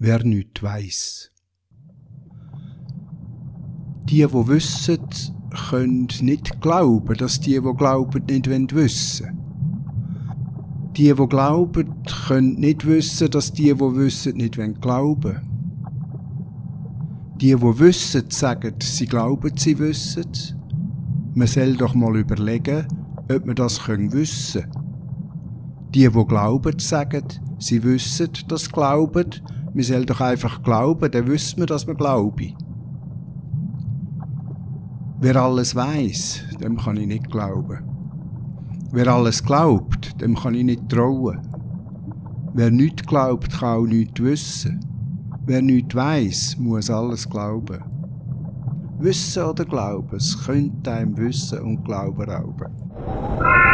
wer nichts weiss. Die, wo wissen, können nicht glauben, dass die, wo glauben, nicht wissen wollen. Die, wo glauben, können nicht wissen, dass die, wo wissen, nicht glauben wollen. Die, wo wissen, sagen, sie glauben, sie wissen. Man soll doch mal überlegen, ob man das wissen können. Die, wo glauben, sagen, sie wissen, dass sie glauben. Man soll doch einfach glauben, dann wissen wir, dass man glaube. Wer alles weiß, dem kann ich nicht glauben. Wer alles glaubt, dem kann ich nicht trauen. Wer nichts glaubt, kann auch nichts wissen. Wer nichts weiß, muss alles glauben. Wissen oder Glauben, es könnte einem Wissen und Glauben rauben.